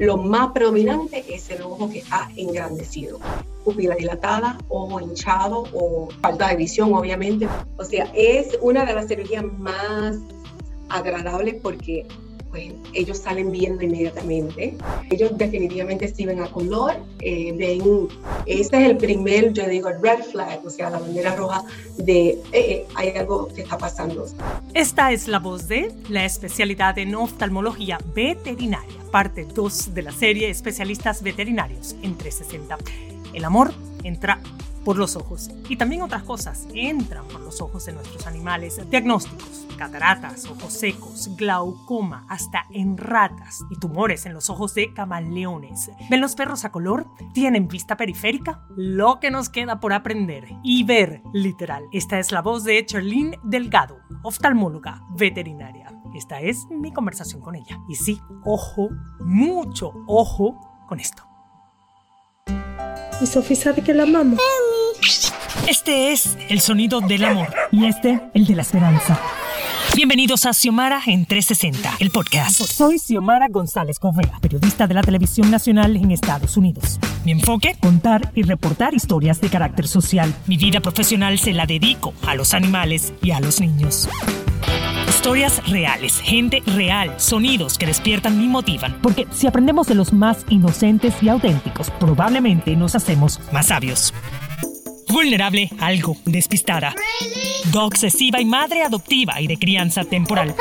lo más predominante es el ojo que está engrandecido. Pupila dilatada, ojo hinchado o falta de visión, obviamente. O sea, es una de las cirugías más agradables porque pues ellos salen viendo inmediatamente. Ellos definitivamente sí ven a color, eh, ven, este es el primer, yo digo, red flag, o sea, la bandera roja de eh, eh, hay algo que está pasando. Esta es la voz de la especialidad en oftalmología veterinaria, parte 2 de la serie Especialistas Veterinarios en 360. El amor entra por los ojos. Y también otras cosas entran por los ojos de nuestros animales. Diagnósticos, cataratas, ojos secos, glaucoma, hasta en ratas y tumores en los ojos de camaleones. ¿Ven los perros a color? ¿Tienen vista periférica? Lo que nos queda por aprender y ver, literal. Esta es la voz de Charlene Delgado, oftalmóloga veterinaria. Esta es mi conversación con ella. Y sí, ojo, mucho ojo con esto. Y Sofía sabe que la amamos. Este es el sonido del amor y este el de la esperanza. Bienvenidos a Xiomara en 360, el podcast. Soy Xiomara González Correa, periodista de la televisión nacional en Estados Unidos. Mi enfoque, contar y reportar historias de carácter social. Mi vida profesional se la dedico a los animales y a los niños. Historias reales, gente real, sonidos que despiertan y motivan. Porque si aprendemos de los más inocentes y auténticos, probablemente nos hacemos más sabios. Vulnerable, algo despistada. obsesiva y madre adoptiva y de crianza temporal.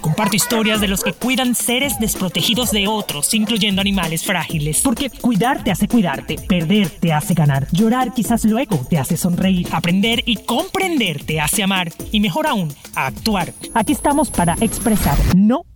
Comparto historias de los que cuidan seres desprotegidos de otros, incluyendo animales frágiles. Porque cuidar te hace cuidarte, perder te hace ganar, llorar quizás luego te hace sonreír, aprender y comprender te hace amar y mejor aún, actuar. Aquí estamos para expresar, no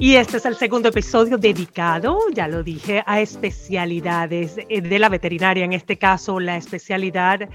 Y este es el segundo episodio dedicado, ya lo dije, a especialidades eh, de la veterinaria, en este caso la especialidad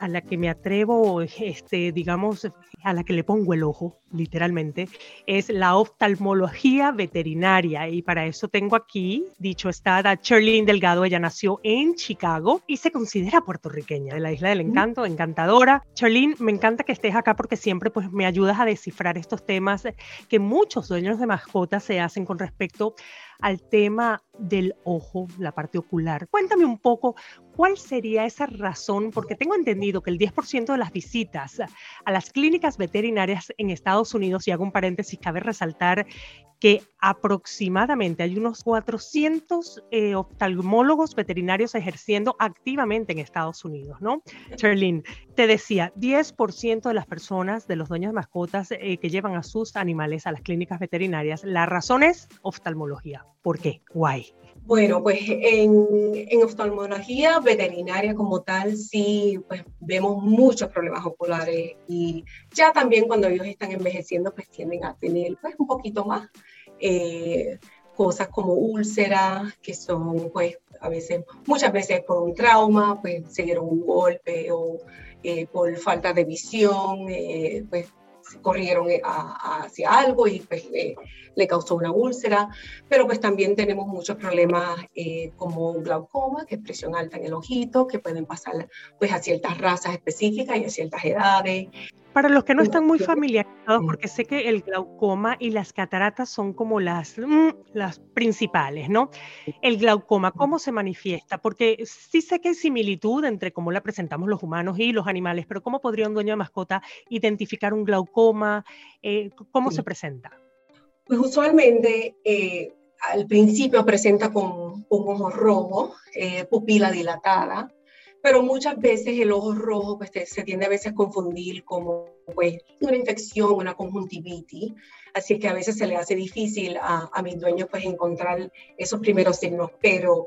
a la que me atrevo, este, digamos, a la que le pongo el ojo, literalmente, es la oftalmología veterinaria. Y para eso tengo aquí, dicho está, a Charlene Delgado. Ella nació en Chicago y se considera puertorriqueña, de la Isla del Encanto, encantadora. Charlene, me encanta que estés acá porque siempre pues, me ayudas a descifrar estos temas que muchos dueños de mascotas se hacen con respecto al tema del ojo, la parte ocular. Cuéntame un poco cuál sería esa razón, porque tengo entendido que el 10% de las visitas a las clínicas veterinarias en Estados Unidos, y hago un paréntesis, cabe resaltar que aproximadamente hay unos 400 eh, oftalmólogos veterinarios ejerciendo activamente en Estados Unidos, ¿no? Charlene, te decía, 10% de las personas, de los dueños de mascotas eh, que llevan a sus animales a las clínicas veterinarias, la razón es oftalmología. ¿Por qué? Why? Bueno, pues en, en, oftalmología veterinaria como tal, sí, pues vemos muchos problemas oculares y ya también cuando ellos están envejeciendo, pues tienden a tener pues un poquito más eh, cosas como úlceras, que son pues a veces, muchas veces por un trauma, pues se dieron un golpe o eh, por falta de visión, eh, pues corrieron hacia algo y pues le causó una úlcera, pero pues también tenemos muchos problemas como glaucoma, que es presión alta en el ojito, que pueden pasar pues a ciertas razas específicas y a ciertas edades. Para los que no están muy familiarizados, porque sé que el glaucoma y las cataratas son como las, mm, las principales, ¿no? El glaucoma, ¿cómo se manifiesta? Porque sí sé que hay similitud entre cómo la presentamos los humanos y los animales, pero ¿cómo podría un dueño de mascota identificar un glaucoma? Eh, ¿Cómo se presenta? Pues usualmente eh, al principio presenta con un ojo rojo, eh, pupila dilatada, pero muchas veces el ojo rojo pues, se tiende a veces a confundir como pues, una infección, una conjuntivitis, así que a veces se le hace difícil a, a mis dueños pues, encontrar esos primeros signos, pero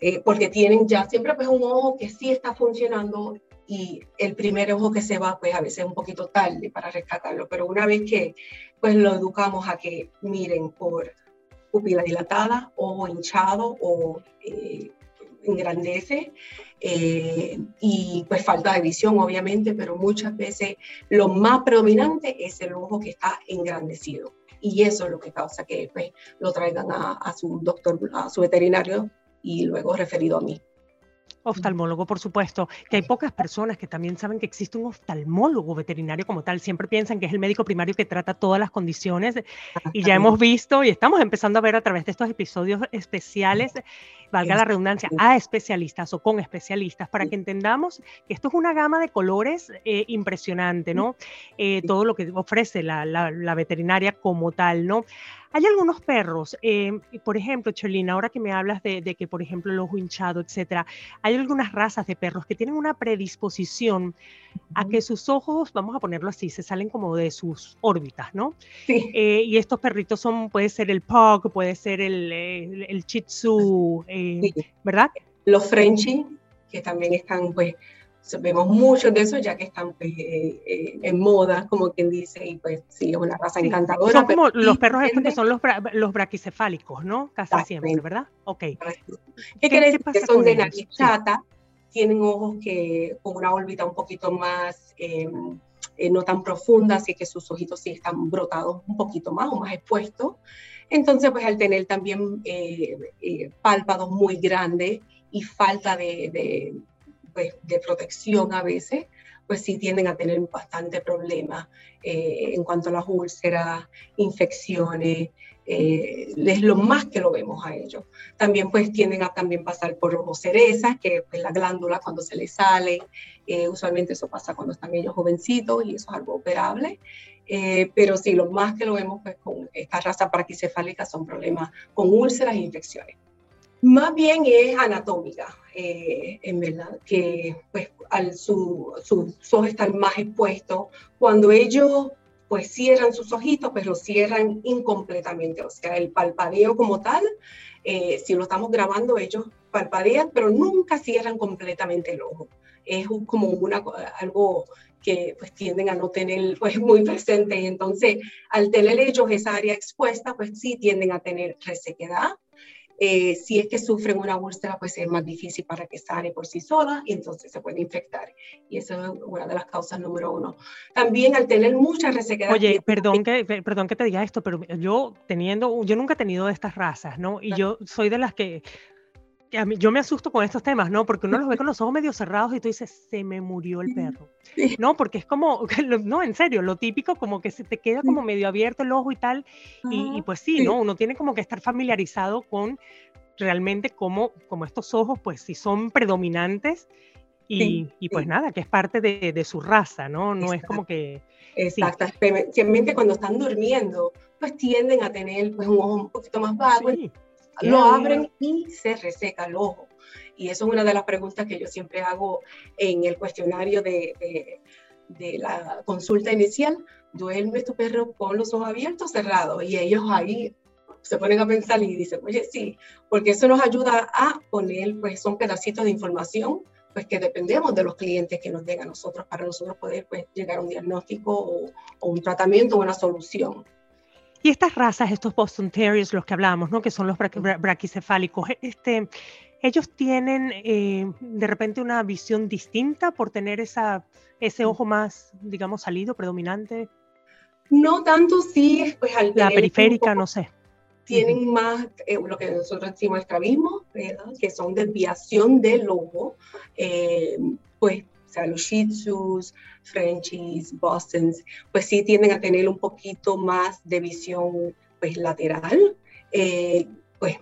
eh, porque tienen ya siempre pues, un ojo que sí está funcionando y el primer ojo que se va pues a veces es un poquito tarde para rescatarlo, pero una vez que pues lo educamos a que miren por pupila dilatada, ojo hinchado o... Eh, engrandece eh, y pues falta de visión obviamente, pero muchas veces lo más predominante es el ojo que está engrandecido y eso es lo que causa que pues, lo traigan a, a su doctor, a su veterinario y luego referido a mí. Oftalmólogo, por supuesto, que hay pocas personas que también saben que existe un oftalmólogo veterinario como tal. Siempre piensan que es el médico primario que trata todas las condiciones y ya hemos visto y estamos empezando a ver a través de estos episodios especiales, valga la redundancia, a especialistas o con especialistas para que entendamos que esto es una gama de colores eh, impresionante, ¿no? Eh, todo lo que ofrece la, la veterinaria como tal, ¿no? Hay algunos perros, eh, por ejemplo, Cholina, ahora que me hablas de, que, por ejemplo, el ojo hinchado, etcétera, hay algunas razas de perros que tienen una predisposición a que sus ojos, vamos a ponerlo así, se salen como de sus órbitas, ¿no? Sí. Eh, y estos perritos son, puede ser el Pug, puede ser el, el, Shih Tzu, eh, ¿verdad? Los Frenchie, que también están, pues, vemos muchos de esos ya que están pues, eh, eh, en moda, como quien dice, y pues sí, es una raza encantadora. Son como los perros estos que son los, los braquicefálicos, ¿no? Casi siempre, ¿verdad? Ok. ¿Qué, quiere decir? Que son de nariz chata, tienen ojos que con una órbita un poquito más, em, eh, no tan profunda, así que sus ojitos sí están brotados un poquito más o más expuestos. Entonces, pues al tener también párpados muy grandes y falta de pues, de protección a veces, pues sí tienden a tener bastante problemas eh, en cuanto a las úlceras, infecciones, eh, es lo más que lo vemos a ellos. También pues tienden a también pasar por ojos cerezas, que es pues, la glándula cuando se les sale, eh, usualmente eso pasa cuando están ellos jovencitos y eso es algo operable. Pero sí, lo más que lo vemos pues, con esta raza paraquicefálica son problemas con úlceras e infecciones. Más bien es anatómica, eh, en verdad, que pues al su, sus ojos están más expuestos, cuando ellos pues cierran sus ojitos, pero cierran incompletamente, o sea, el palpadeo como tal, eh, si lo estamos grabando, ellos palpadean, pero nunca cierran completamente el ojo. Es como una, algo que pues tienden a no tener pues muy presente, entonces al tener ellos esa área expuesta, pues sí tienden a tener resequedad, eh, si es que sufren una úlcera, pues es más difícil para que sane por sí sola y entonces se puede infectar. Y esa es una de las causas número uno. También al tener mucha resequedad. Oye, perdón que, perdón que te diga esto, pero yo teniendo, yo nunca he tenido estas razas, ¿no? Y yo soy de las que a mí, yo me asusto con estos temas, ¿no? Porque uno los ve con los ojos medio cerrados y tú dices, se me murió el perro. No, porque es como, no, en serio, lo típico, como que se te queda como medio abierto el ojo y tal. Y, pues sí, ¿no? Uno tiene como que estar familiarizado con realmente cómo, como estos ojos, pues si son predominantes. Y, y pues nada, que es parte de, de su raza, ¿no? No es como que... Exacto, especialmente cuando están durmiendo, pues tienden a tener pues, un ojo un poquito más vago lo abren y se reseca el ojo. Y eso es una de las preguntas que yo siempre hago en el cuestionario de, de, la consulta inicial. ¿Duerme tu perro con los ojos abiertos o cerrados? Y ellos ahí se ponen a pensar y dicen, oye, sí, porque eso nos ayuda a poner, pues son pedacitos de información, pues que dependemos de los clientes que nos den a nosotros para nosotros poder pues, llegar a un diagnóstico o, o un tratamiento o una solución. Y estas razas, estos Boston Terriers, los que hablamos, ¿no? que son los braquicefálicos, e, este, ellos tienen eh, de repente una visión distinta por tener esa, ese ojo más, digamos, salido, predominante. No tanto, sí, pues al La periférica, no sé. Tienen más eh, lo que nosotros decimos estrabismo, que son desviación del ojo, eh, pues sea, los Shih Tzus, Frenchies, Bostons, pues sí tienden a tener un poquito más de visión pues lateral, eh, pues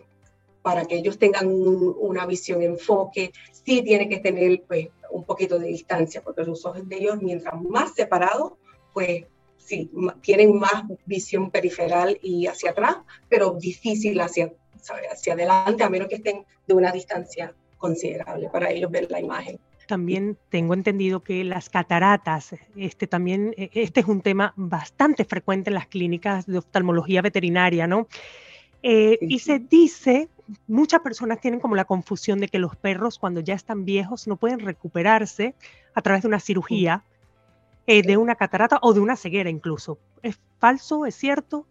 para que ellos tengan una visión enfoque, sí tiene que tener pues un poquito de distancia, porque los ojos de ellos, mientras más separados, pues sí, tienen más visión periferal y hacia atrás, pero difícil hacia, hacia adelante, a menos que estén de una distancia considerable para ellos ver la imagen también tengo entendido que las cataratas, este también, e, este es un tema bastante frecuente en las clínicas de oftalmología veterinaria, ¿no? Eh, y se dice, muchas personas tienen como la confusión de que los perros cuando ya están viejos no pueden recuperarse a través de una cirugía, eh, de una catarata o de una ceguera incluso. ¿Es falso? ¿Es cierto?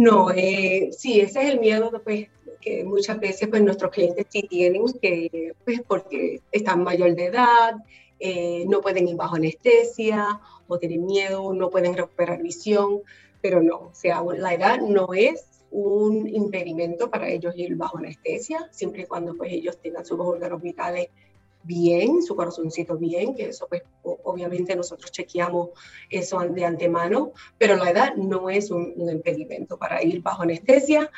No, eh, sí, ese es el miedo pues, que muchas veces pues, nuestros clientes sí tienen, que, pues, porque están mayor de edad, eh, no pueden ir bajo anestesia o tienen miedo, no pueden recuperar visión, pero no, o sea, la edad no es un impedimento para ellos ir bajo anestesia, siempre y cuando pues ellos tengan sus órganos vitales bien, su corazoncito bien, que eso pues obviamente nosotros chequeamos eso de antemano, pero la edad no es un, impedimento para ir bajo anestesia.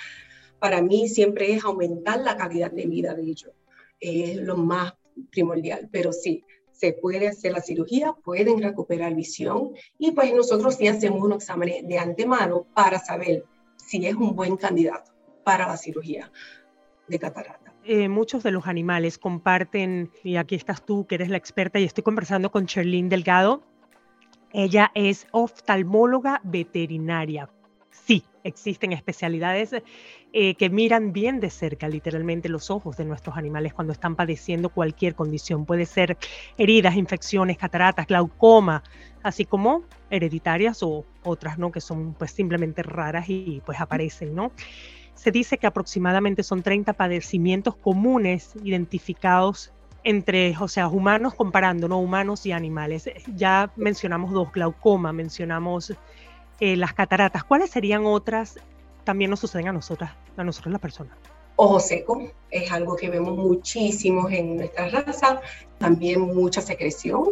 Para mí siempre es aumentar la calidad de vida de ellos, es lo más primordial, pero sí, se puede hacer la cirugía, pueden recuperar visión y pues nosotros sí hacemos un examen de antemano para saber si es un buen candidato para la cirugía de catarata. Eh, muchos de los animales comparten, y aquí estás tú que eres la experta y estoy conversando con Sherlyn Delgado, ella es oftalmóloga veterinaria sí, existen especialidades eh, que miran bien de cerca, literalmente, los ojos de nuestros animales cuando están padeciendo cualquier condición. Puede ser heridas, infecciones, cataratas, glaucoma, así como hereditarias o otras, ¿no? Que son pues simplemente raras y pues aparecen, ¿no? Se dice que aproximadamente son 30 padecimientos comunes identificados entre, o sea, humanos comparando, ¿no? Humanos y animales. Ya mencionamos dos, glaucoma, mencionamos eh, las cataratas, ¿cuáles serían otras? También nos suceden a nosotras, a nosotros las personas. Ojo seco es algo que vemos muchísimo en nuestra raza, también mucha secreción,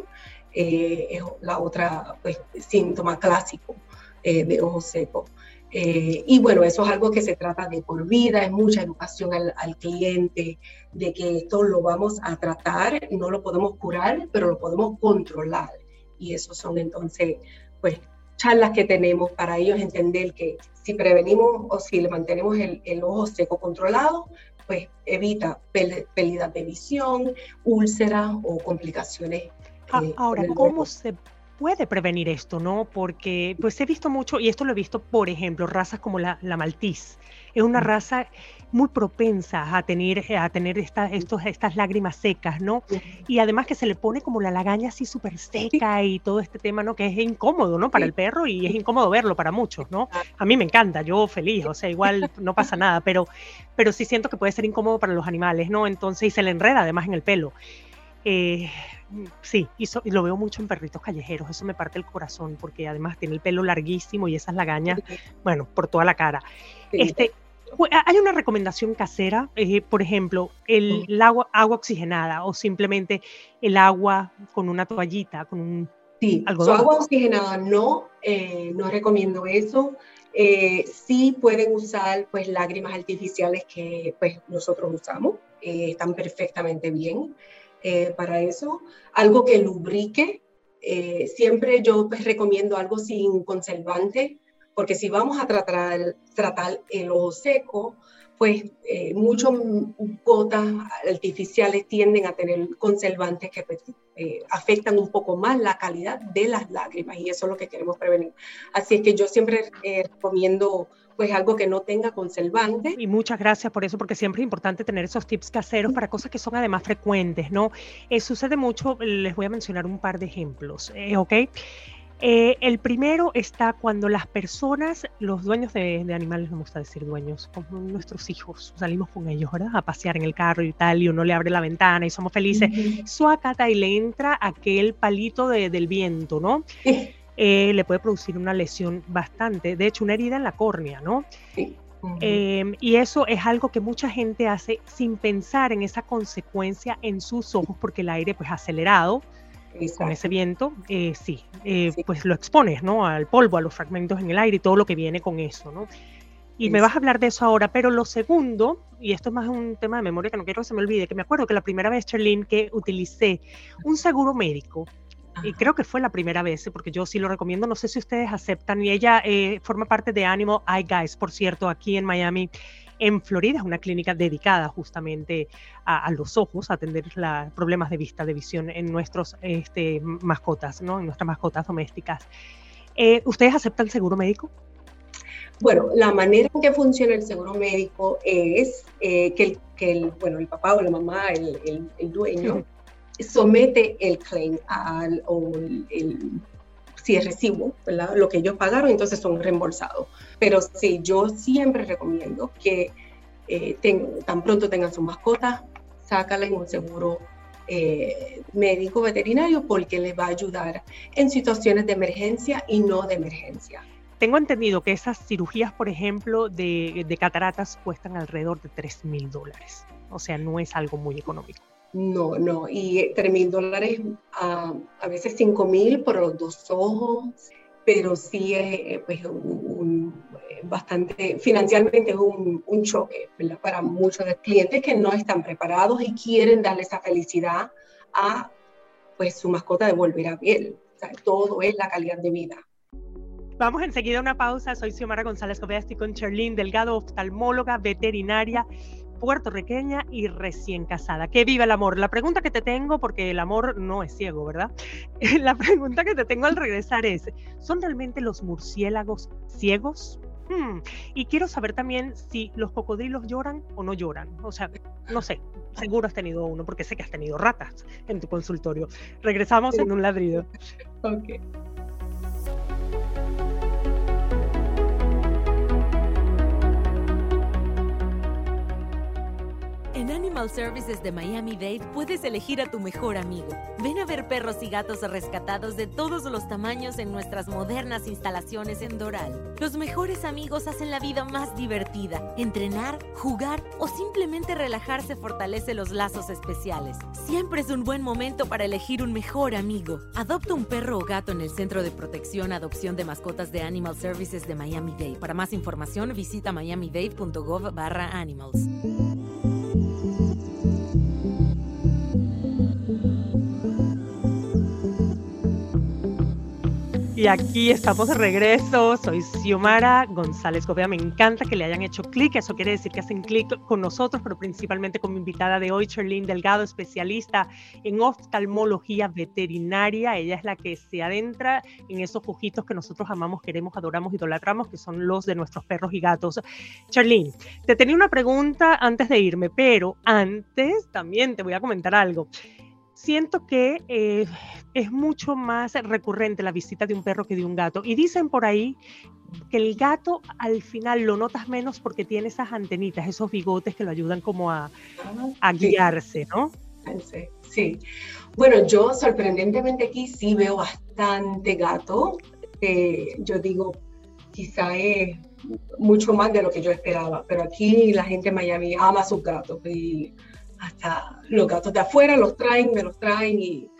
eh, es la otra pues, síntoma clásico eh, de ojo seco. Y bueno, eso es algo que se trata de por vida, es mucha educación al, al, cliente, de que esto lo vamos a tratar, no lo podemos curar, pero lo podemos controlar. Y esos son entonces, pues, charlas que tenemos para ellos entender que si prevenimos o si le mantenemos el, ojo seco controlado, pues evita pérdida de visión, úlceras o complicaciones. Ah, eh, ahora, ¿cómo se puede prevenir esto, no? Porque pues he visto mucho, y esto lo he visto, por ejemplo, razas como la, la maltiz. Es una raza muy propensa a tener, a tener estos, estas lágrimas secas, ¿no? Y además que se le pone como la lagaña así súper seca y todo este tema, ¿no? Que es incómodo, ¿no? Para el perro y es incómodo verlo para muchos, ¿no? A mí me encanta, yo feliz, o sea, igual no pasa nada, pero, pero sí siento que puede ser incómodo para los animales, ¿no? Entonces, y se le enreda además en el pelo. Eh, sí, y, lo veo mucho en perritos callejeros, eso me parte el corazón, porque además tiene el pelo larguísimo y esas lagañas, bueno, por toda la cara. Este, hay una recomendación casera, eh, por ejemplo, el, agua, agua oxigenada o simplemente el agua con una toallita, con un sí, agua oxigenada no, eh, no recomiendo eso. Eh, sí pueden usar pues lágrimas artificiales que pues nosotros usamos, están perfectamente bien. Eh, para eso. Algo que lubrique. Eh, siempre yo pues, recomiendo algo sin conservante, porque si vamos a tratar, tratar el ojo seco, pues eh, muchas gotas artificiales tienden a tener conservantes que pues, afectan un poco más la calidad de las lágrimas y eso es lo que queremos prevenir. Así es que yo siempre recomiendo pues algo que no tenga conservante. Y muchas gracias por eso, porque siempre es importante tener esos tips caseros para cosas que son además frecuentes, ¿no? Eh, sucede mucho, les voy a mencionar un par de ejemplos, eh, ¿ok? Eh, el primero está cuando las personas, los dueños de, animales, no me gusta decir dueños, como nuestros hijos, salimos con ellos, ¿verdad? A pasear en el carro y tal, y uno le abre la ventana y somos felices. Suacata y le entra aquel palito del viento, ¿no? Eh, le puede producir una lesión bastante, de hecho una herida en la córnea, ¿no? Sí. Em, y eso es algo que mucha gente hace sin pensar en esa consecuencia en sus ojos, porque el aire pues acelerado con ese viento, eh, sí, eh, pues lo expones, ¿no? Al polvo, a los fragmentos en el aire y todo lo que viene con eso, ¿no? Y me vas a hablar de eso ahora, pero lo segundo, y esto es más un tema de memoria que no quiero que se me olvide, que me acuerdo que la primera vez, Charlene, que utilicé un seguro médico y creo que fue la primera vez, porque yo sí lo recomiendo, no sé si ustedes aceptan, y ella eh, forma parte de Animal Eye Guys, por cierto, aquí en Miami, en Florida, es una clínica dedicada justamente a, los ojos, a atender los problemas de vista, de visión en nuestros este, mascotas, ¿no? en nuestras mascotas domésticas. Eh, ¿Ustedes aceptan el seguro médico? Bueno, la manera en que funciona el seguro médico es eh, que, el, que el, bueno, el papá o la mamá, el, el dueño, somete el claim al, o el, si es recibo, lo que ellos pagaron, entonces son reembolsados. Pero sí, yo siempre recomiendo que eh, tan pronto tengan su mascota, sácala en un seguro eh, médico veterinario porque les va a ayudar en situaciones de emergencia y no de emergencia. Tengo entendido que esas cirugías, por ejemplo, de, de cataratas cuestan alrededor de 3 mil dólares. O sea, no es algo muy económico. No, no, y 3 mil dólares, a, a veces 5 mil por los dos ojos, pero sí es pues, un, bastante, financieramente es un, choque para muchos clientes que no están preparados y quieren darle esa felicidad a pues, su mascota de volver a piel. Todo es la calidad de vida. Vamos enseguida a una pausa. Soy Xiomara González Covea, estoy con Charlene Delgado, oftalmóloga veterinaria puertorriqueña y recién casada. Que viva el amor. La pregunta que te tengo, porque el amor no es ciego, ¿verdad? La pregunta que te tengo al regresar es, ¿son realmente los murciélagos ciegos? Hmm, y quiero saber también si los cocodrilos lloran o no lloran. O sea, no sé, seguro has tenido uno, porque sé que has tenido ratas en tu consultorio. Regresamos en un ladrido. Ok. Animal Services de Miami-Dade puedes elegir a tu mejor amigo. Ven a ver perros y gatos rescatados de todos los tamaños en nuestras modernas instalaciones en Doral. Los mejores amigos hacen la vida más divertida. Entrenar, jugar o simplemente relajarse fortalece los lazos especiales. Siempre es un buen momento para elegir un mejor amigo. Adopta un perro o gato en el Centro de Protección Adopción de Mascotas de Animal Services de Miami-Dade. Para más información visita miamidade.gov Y aquí estamos de regreso. Soy Xiomara González Gobea. Me encanta que le hayan hecho clic. Eso quiere decir que hacen clic con nosotros, pero principalmente con mi invitada de hoy, Charlene Delgado, especialista en oftalmología veterinaria. Ella es la que se adentra en esos ojitos que nosotros amamos, queremos, adoramos, idolatramos, que son los de nuestros perros y gatos. Charlene, te tenía una pregunta antes de irme, pero antes también te voy a comentar algo siento que eh, es mucho más recurrente la visita de un perro que de un gato. Y dicen por ahí que el gato al final lo notas menos porque tiene esas antenitas, esos bigotes que lo ayudan como a, a guiarse, ¿no? Sí. Bueno, yo sorprendentemente aquí sí veo bastante gato. yo digo, quizá es mucho más de lo que yo esperaba, pero aquí la gente en Miami ama a sus gatos y hasta los gatos de afuera los traen, me los traen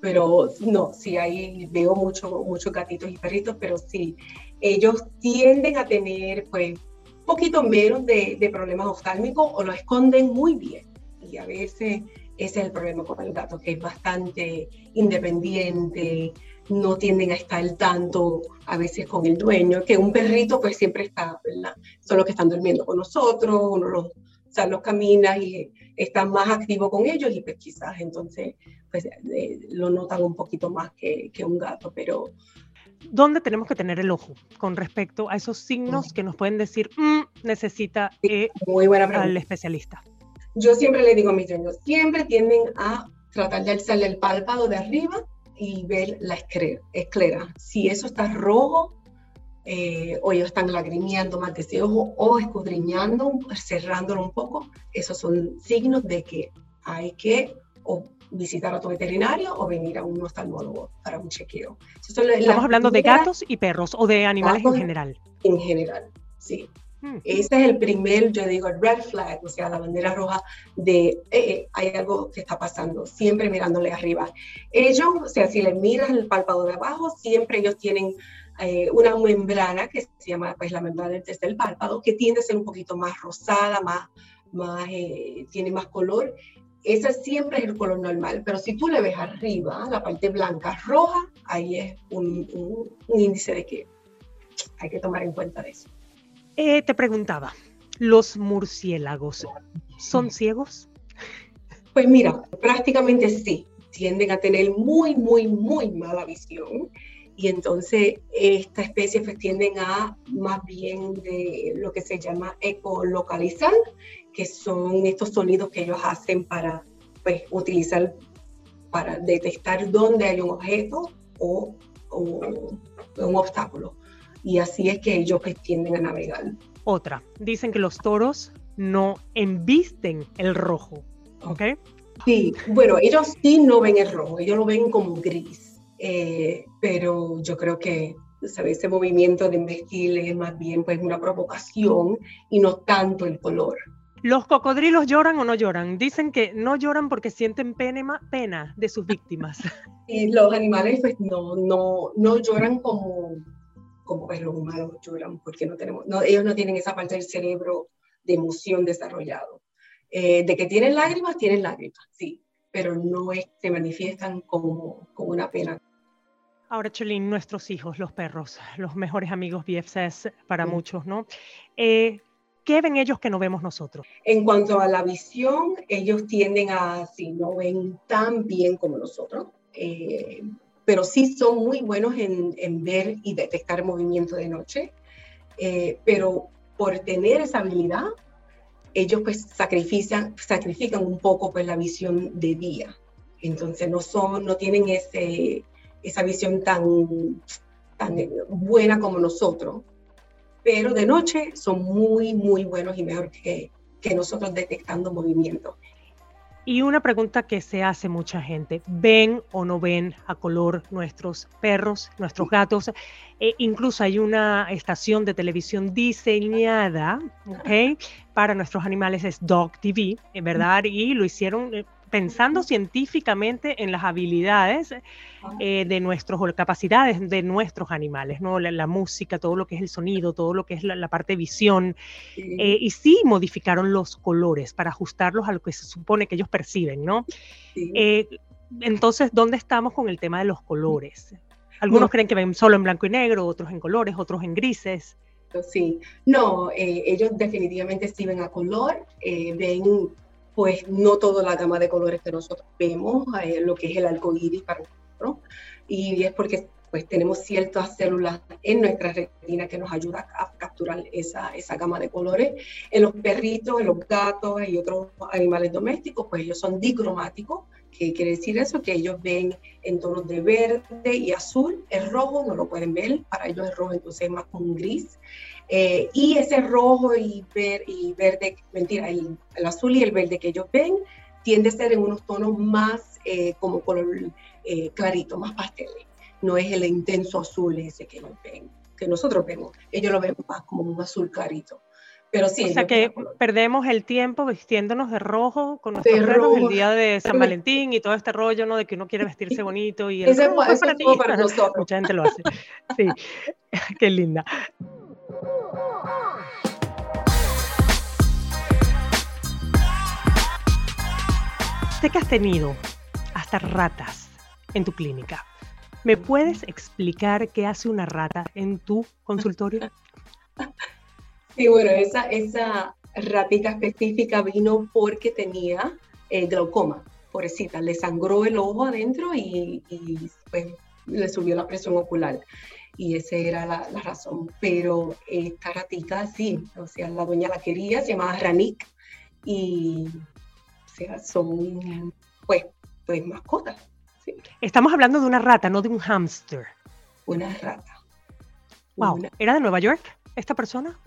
pero no, sí, ahí veo mucho, muchos gatitos y perritos, pero sí, ellos tienden a tener pues un poquito menos de, de problemas oftálmicos o lo esconden muy bien. Y a veces ese es el problema con el gato, que es bastante independiente, no tienden a estar tanto a veces con el dueño, que un perrito pues siempre está, ¿verdad? Son los que están durmiendo con nosotros, uno los o sea, los camina y están más activo con ellos y pues quizás entonces pues eh, lo notan un poquito más que, que, un gato, pero... ¿Dónde tenemos que tener el ojo con respecto a esos signos que nos pueden decir, mm, necesita eh, Muy buena al especialista? Yo siempre le digo a mis dueños, siempre tienden a tratar de alzarle el párpado de arriba y ver la esclera. Si eso está rojo, eh, o ellos están lagrimeando más de ese ojo o escudriñando, cerrándolo un poco, esos son signos de que hay que o visitar a tu veterinario o venir a un oftalmólogo para un chequeo. Estamos hablando de gatos y perros o de animales en general. En general, sí. Hmm. Ese es el primer, yo digo, el red flag, o sea, la bandera roja de eh, eh, hay algo que está pasando, siempre mirándole arriba. Ellos, o sea, si le miras el párpado de abajo, siempre ellos tienen eh, una membrana que se llama pues, la membrana desde el párpado, que tiende a ser un poquito más rosada, más, más eh, tiene más color. Ese siempre es el color normal, pero si tú le ves arriba, la parte blanca roja, ahí es un, un, índice de que hay que tomar en cuenta eso. Eh, te preguntaba, ¿los murciélagos son ciegos? Pues mira, prácticamente sí, tienden a tener muy, muy, muy mala visión y entonces esta especie pues, tienden a más bien de lo que se llama ecolocalizar, que son estos sonidos que ellos hacen para pues, utilizar para detectar dónde hay un objeto o o un obstáculo. Y así es que ellos pues, tienden a navegar. Otra, dicen que los toros no embisten el rojo, ¿ok? Sí, bueno, ellos sí no ven el rojo, ellos lo ven como gris, eh, pero yo creo que ¿sabe? ese movimiento de embestir es más bien pues una provocación y no tanto el color. ¿Los cocodrilos lloran o no lloran? Dicen que no lloran porque sienten pena, pena de sus víctimas. Y los animales pues no, no, no lloran como, como pues, los humanos lloran, porque no tenemos, no, ellos no tienen esa parte del cerebro de emoción desarrollado. Eh, de que tienen lágrimas, tienen lágrimas, sí, pero no es, se manifiestan como, como una pena. Ahora, Cholín, nuestros hijos, los perros, los mejores amigos BFS para muchos, ¿no? Eh, ¿Qué ven ellos que no vemos nosotros? En cuanto a la visión, ellos tienden a, si no ven tan bien como nosotros, eh, pero sí son muy buenos en, en, ver y detectar movimiento de noche, eh, pero por tener esa habilidad, ellos pues sacrifican, sacrifican un poco pues la visión de día. Entonces no, son, no tienen ese, esa visión tan, tan buena como nosotros pero de noche son muy, muy buenos y mejor que, que nosotros detectando movimiento. Y una pregunta que se hace mucha gente, ¿ven o no ven a color nuestros perros, nuestros gatos? E incluso hay una estación de televisión diseñada ¿okay? para nuestros animales, es Dog TV, ¿verdad? Y lo hicieron eh, pensando científicamente en las habilidades eh, de nuestros o capacidades de nuestros animales, ¿no? La, música, todo lo que es el sonido, todo lo que es la, parte de visión. Eh, y sí modificaron los colores para ajustarlos a lo que se supone que ellos perciben, ¿no? Eh, entonces, ¿dónde estamos con el tema de los colores? Algunos creen que ven solo en blanco y negro, otros en colores, otros en grises. Sí, no, ellos definitivamente sí ven a color, ven pues no toda la gama de colores que nosotros vemos, eh, lo que es el arco iris para nosotros, y es porque pues tenemos ciertas células en nuestra retina que nos ayuda a capturar esa, esa gama de colores. En los perritos, en los gatos y otros animales domésticos, pues ellos son dicromáticos, ¿Qué quiere decir eso? Que ellos ven en tonos de verde y azul. El rojo no lo pueden ver, para ellos el rojo entonces es más como un gris. Eh, y ese rojo y, ver, y verde, mentira, el, azul y el verde que ellos ven tiende a ser en unos tonos más eh, como color eh, clarito, más pasteles. No es el intenso azul ese que ellos ven, que nosotros vemos. Ellos lo ven más como un azul clarito. Pero sí, o sea que perdemos el tiempo vistiéndonos de rojo con nuestros perros el día de San Valentín y todo este rollo, ¿no? De que uno quiere vestirse bonito y el ese, es para, para nosotros. Mucha gente lo hace. Sí, qué linda. Sé que has tenido hasta ratas en tu clínica. ¿Me puedes explicar qué hace una rata en tu consultorio? Sí, bueno, esa, esa ratita específica vino porque tenía eh, glaucoma, pobrecita, le sangró el ojo adentro y, pues, le subió la presión ocular. Y esa era la, razón. Pero esta ratita sí, o sea, la dueña la quería, se llamaba Ranik y o sea, son pues, pues mascotas. Estamos hablando de una rata, no de un hámster. Una rata. Wow, ¿era de Nueva York esta persona?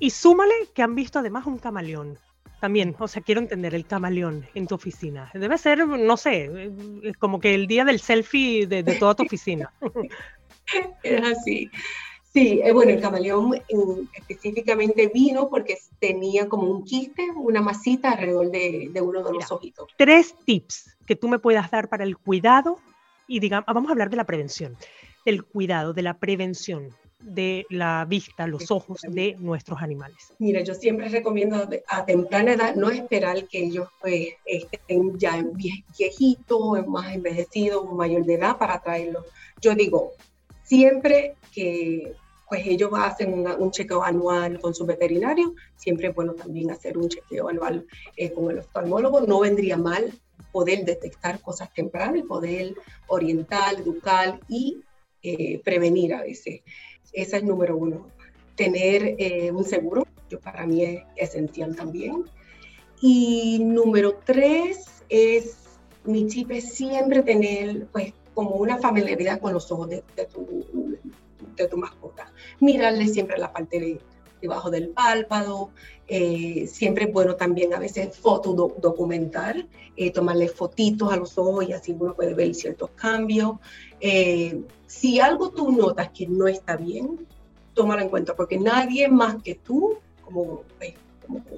Y súmale que han visto además un camaleón. También, o sea, quiero entender el camaleón en tu oficina. Debe ser, no sé, como que el día del selfie de, toda tu oficina. Es así. Sí, eh, bueno, el camaleón específicamente vino porque tenía como un quiste, una masita alrededor de, uno de los ojitos. Tres tips que tú me puedas dar para el cuidado y digamos, vamos a hablar de la prevención, del cuidado, de la prevención de la vista, los ojos de nuestros animales? Mira, yo siempre recomiendo a temprana edad no esperar que ellos pues, estén ya viejitos, más envejecidos, mayor de edad para traerlos. Yo digo, siempre que pues ellos hacen un chequeo anual con su veterinario, siempre es bueno también hacer un chequeo anual eh, con el oftalmólogo, no vendría mal poder detectar cosas tempranas, poder orientar, educar y eh, prevenir a veces. Esa es número uno. Tener eh, un seguro, yo, para mí es esencial también. Y número tres es, mi chip es siempre tener, pues, como una familiaridad con los ojos de, tu, de tu mascota. Mirarle siempre la parte de, debajo del párpado. Eh, siempre es bueno también a veces foto documentar, eh, tomarle fotitos a los ojos y así uno puede ver ciertos cambios. Eh, si algo tú notas que no está bien, tómalo en cuenta, porque nadie más que tú, como,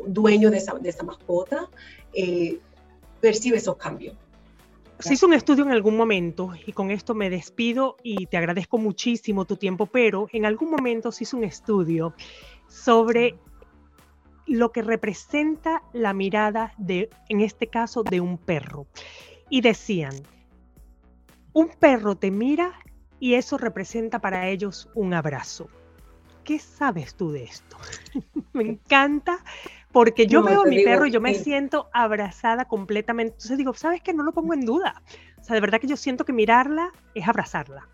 dueño de esa, de esa mascota, percibe esos cambios. Se hizo un estudio en algún momento, y con esto me despido y te agradezco muchísimo tu tiempo, pero en algún momento se hizo un estudio sobre lo que representa la mirada de, en este caso, de un perro. Y decían, un perro te mira y eso representa para ellos un abrazo. ¿Qué sabes tú de esto? me encanta porque yo veo a mi perro y yo me siento abrazada completamente. Entonces digo, ¿sabes qué? No lo pongo en duda. O sea, de verdad que yo siento que mirarla es abrazarla.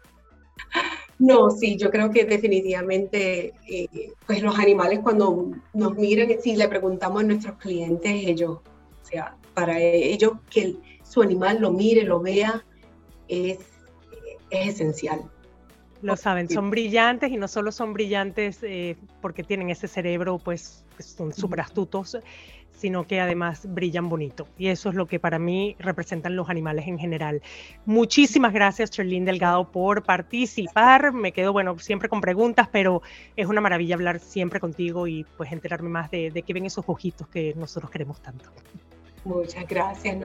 No, sí, yo creo que definitivamente, eh, pues los animales cuando nos miran, si le preguntamos a nuestros clientes, ellos, o sea, para ellos que su animal lo mire, lo vea, es, es esencial. Lo saben, son brillantes y no solo son brillantes eh, porque tienen ese cerebro, pues son súper astutos, sino que además brillan bonito. Y eso es lo que para mí representan los animales en general. Muchísimas gracias, Charlene Delgado, por participar. Me quedo, bueno, siempre con preguntas, pero es una maravilla hablar siempre contigo y pues enterarme más de, de qué ven esos ojitos que nosotros queremos tanto. Muchas gracias.